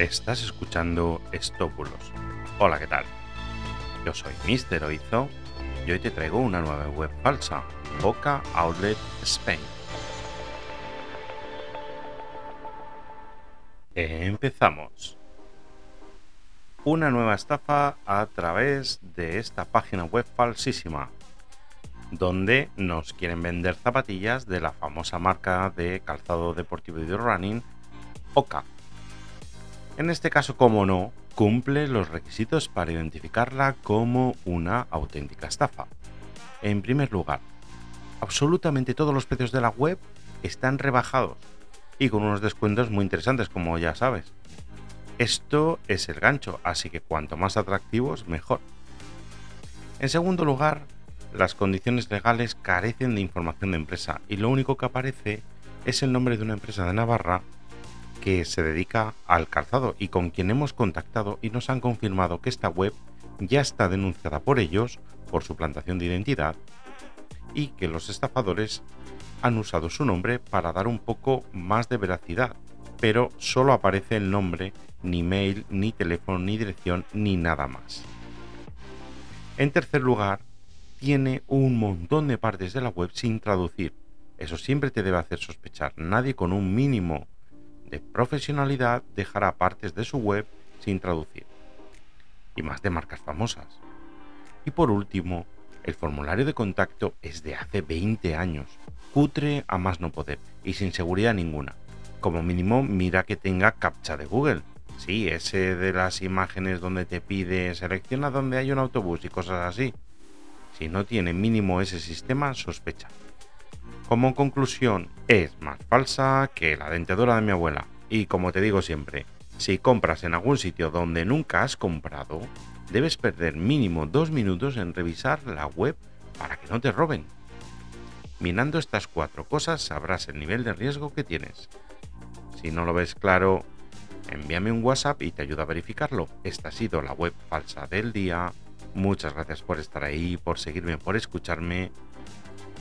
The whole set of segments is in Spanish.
Estás escuchando Estópulos. Hola, ¿qué tal? Yo soy Mister Oizo y hoy te traigo una nueva web falsa, Boca Outlet Spain. Empezamos. Una nueva estafa a través de esta página web falsísima, donde nos quieren vender zapatillas de la famosa marca de calzado deportivo y de running, Oka. En este caso, como no, cumple los requisitos para identificarla como una auténtica estafa. En primer lugar, absolutamente todos los precios de la web están rebajados y con unos descuentos muy interesantes, como ya sabes. Esto es el gancho, así que cuanto más atractivos, mejor. En segundo lugar, las condiciones legales carecen de información de empresa y lo único que aparece es el nombre de una empresa de Navarra que se dedica al calzado y con quien hemos contactado y nos han confirmado que esta web ya está denunciada por ellos por su plantación de identidad y que los estafadores han usado su nombre para dar un poco más de veracidad, pero solo aparece el nombre, ni mail, ni teléfono, ni dirección, ni nada más. En tercer lugar, tiene un montón de partes de la web sin traducir. Eso siempre te debe hacer sospechar. Nadie con un mínimo de profesionalidad dejará partes de su web sin traducir. Y más de marcas famosas. Y por último, el formulario de contacto es de hace 20 años, cutre a más no poder y sin seguridad ninguna. Como mínimo, mira que tenga captcha de Google. Sí, ese de las imágenes donde te pide selecciona donde hay un autobús y cosas así. Si no tiene mínimo ese sistema, sospecha. Como conclusión, es más falsa que la dentadura de mi abuela. Y como te digo siempre, si compras en algún sitio donde nunca has comprado, debes perder mínimo dos minutos en revisar la web para que no te roben. Minando estas cuatro cosas sabrás el nivel de riesgo que tienes. Si no lo ves claro, envíame un WhatsApp y te ayudo a verificarlo. Esta ha sido la web falsa del día. Muchas gracias por estar ahí, por seguirme, por escucharme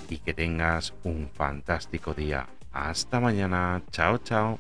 y que tengas un fantástico día. Hasta mañana. Chao, chao.